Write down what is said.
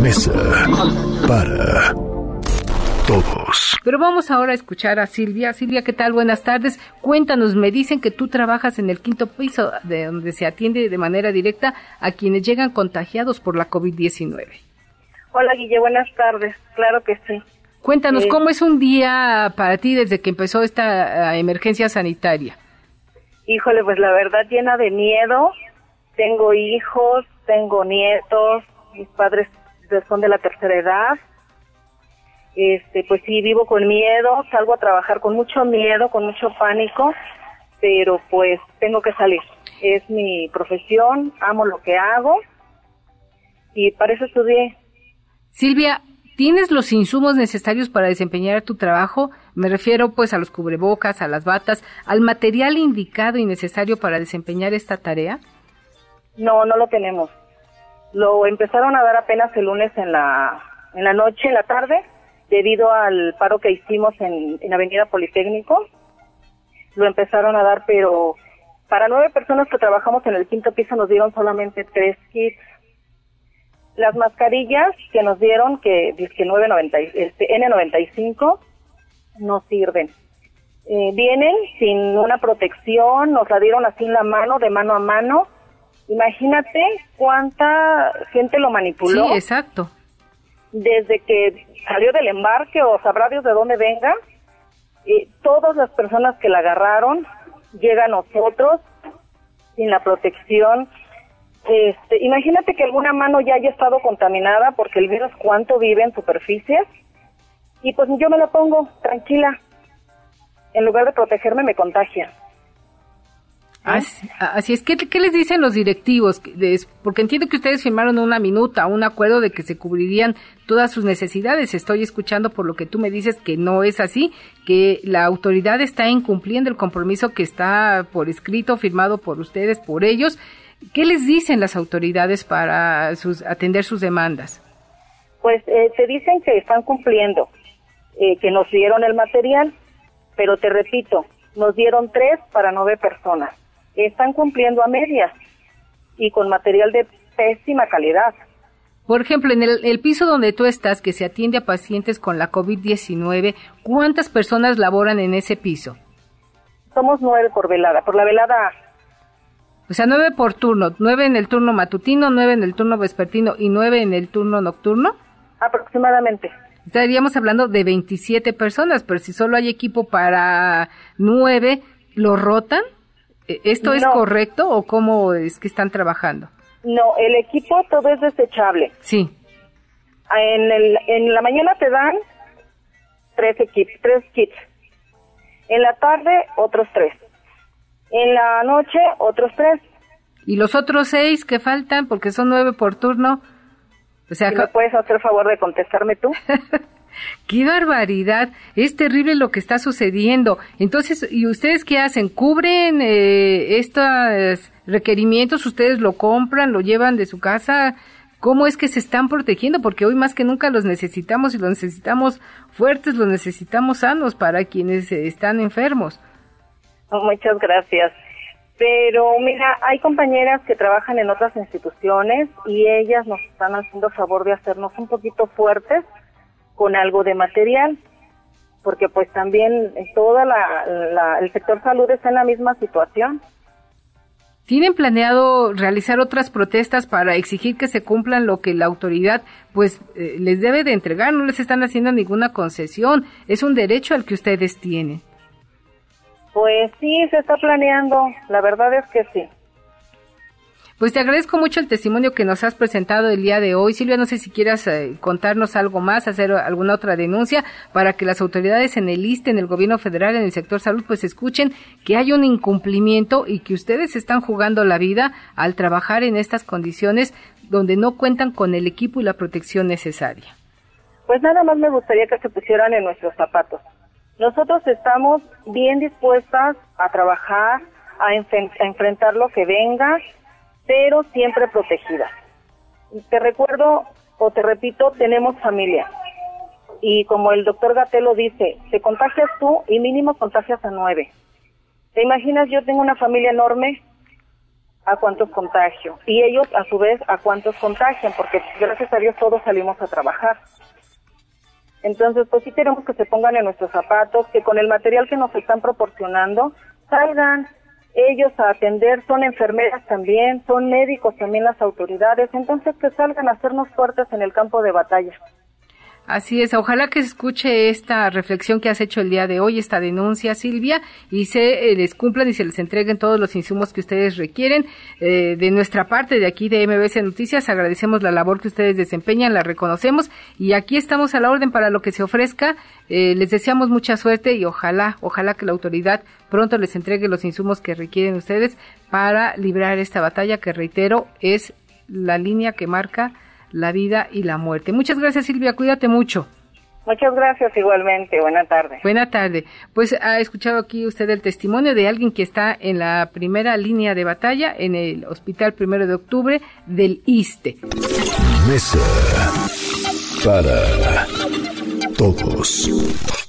Mesa para todos. Pero vamos ahora a escuchar a Silvia. Silvia, ¿qué tal? Buenas tardes. Cuéntanos, me dicen que tú trabajas en el quinto piso, de donde se atiende de manera directa a quienes llegan contagiados por la COVID-19. Hola, Guille, buenas tardes. Claro que sí. Cuéntanos, ¿cómo es un día para ti desde que empezó esta emergencia sanitaria? Híjole, pues la verdad llena de miedo. Tengo hijos, tengo nietos, mis padres son de la tercera edad. Este, pues sí, vivo con miedo, salgo a trabajar con mucho miedo, con mucho pánico, pero pues tengo que salir. Es mi profesión, amo lo que hago y para eso estudié. Silvia, ¿Tienes los insumos necesarios para desempeñar tu trabajo? Me refiero pues a los cubrebocas, a las batas, al material indicado y necesario para desempeñar esta tarea. No, no lo tenemos. Lo empezaron a dar apenas el lunes en la, en la noche, en la tarde, debido al paro que hicimos en, en Avenida Politécnico. Lo empezaron a dar, pero para nueve personas que trabajamos en el quinto piso nos dieron solamente tres kits las mascarillas que nos dieron, que dice 990, este, N95, no sirven. Eh, vienen sin una protección, nos la dieron así en la mano, de mano a mano. Imagínate cuánta gente lo manipuló. Sí, exacto. Desde que salió del embarque o sabrá Dios de dónde venga, eh, todas las personas que la agarraron llegan a nosotros sin la protección este, imagínate que alguna mano ya haya estado contaminada porque el virus cuánto vive en superficies y pues yo me la pongo tranquila. En lugar de protegerme me contagia. Así, es, ¿Qué, ¿qué, les dicen los directivos? Porque entiendo que ustedes firmaron una minuta, un acuerdo de que se cubrirían todas sus necesidades. Estoy escuchando por lo que tú me dices que no es así, que la autoridad está incumpliendo el compromiso que está por escrito, firmado por ustedes, por ellos, ¿Qué les dicen las autoridades para sus, atender sus demandas? Pues eh, te dicen que están cumpliendo, eh, que nos dieron el material, pero te repito, nos dieron tres para nueve personas. Están cumpliendo a medias y con material de pésima calidad. Por ejemplo, en el, el, piso donde tú estás, que se atiende a pacientes con la COVID-19, ¿cuántas personas laboran en ese piso? Somos nueve por velada, por la velada o sea, nueve por turno, nueve en el turno matutino, nueve en el turno vespertino y nueve en el turno nocturno. Aproximadamente. Estaríamos hablando de 27 personas, pero si solo hay equipo para nueve, ¿lo rotan? ¿E-, ¿Esto es correcto o cómo es que están trabajando? No, el equipo todo es desechable. Sí. En, el, en la mañana te dan tres, equipos, tres kits. En la tarde, otros tres. En la noche, otros tres. ¿Y los otros seis que faltan? Porque son nueve por turno. O sea, ¿Me puedes hacer favor de contestarme tú? ¡Qué barbaridad! Es terrible lo que está sucediendo. Entonces, ¿y ustedes qué hacen? ¿Cubren eh, estos requerimientos? ¿Ustedes lo compran, lo llevan de su casa? ¿Cómo es que se están protegiendo? Porque hoy más que nunca los necesitamos y los necesitamos fuertes, los necesitamos sanos para quienes están enfermos. Muchas gracias. Pero mira, hay compañeras que trabajan en otras instituciones y ellas nos están haciendo favor de hacernos un poquito fuertes con algo de material, porque pues también toda la, el sector salud está en la misma situación. ¿Tienen planeado realizar otras protestas para exigir que se cumplan lo que la autoridad pues eh, les debe de entregar? No les están haciendo ninguna concesión, es un derecho al que ustedes tienen. Pues sí, se está planeando, la verdad es que sí. Pues te agradezco mucho el testimonio que nos has presentado el día de hoy. Silvia, no sé si quieras eh, contarnos algo más, hacer alguna otra denuncia para que las autoridades en el ISTE, en el gobierno federal, en el sector salud, pues escuchen que hay un incumplimiento y que ustedes están jugando la vida al trabajar en estas condiciones donde no cuentan con el equipo y la protección necesaria. Pues nada más me gustaría que se pusieran en nuestros zapatos. Nosotros estamos bien dispuestas a trabajar, a, enfrentar lo que venga, pero siempre protegidas. Te recuerdo o te repito, tenemos familia. Y como el doctor Gatelo dice, te contagias tú y mínimo contagias a nueve. ¿Te imaginas? Yo tengo una familia enorme, a cuántos contagio y ellos a su vez a cuántos contagian, porque gracias a Dios todos salimos a trabajar. Entonces, pues sí queremos que se pongan en nuestros zapatos, que con el material que nos están proporcionando salgan ellos a atender, son enfermeras también, son médicos también las autoridades, entonces que salgan a hacernos fuertes en el campo de batalla. Así es, ojalá que se escuche esta reflexión que has hecho el día de hoy, esta denuncia, Silvia, y se eh, les cumplan y se les entreguen todos los insumos que ustedes requieren. Eh, de nuestra parte, de aquí de MBC Noticias, agradecemos la labor que ustedes desempeñan, la reconocemos y aquí estamos a la orden para lo que se ofrezca. Eh, les deseamos mucha suerte y ojalá, ojalá que la autoridad pronto les entregue los insumos que requieren ustedes para librar esta batalla que, reitero, es la línea que marca la vida y la muerte. Muchas gracias Silvia, cuídate mucho. Muchas gracias igualmente. Buena tarde. Buena tarde. Pues ha escuchado aquí usted el testimonio de alguien que está en la primera línea de batalla en el Hospital Primero de Octubre del ISTE. Mesa para todos.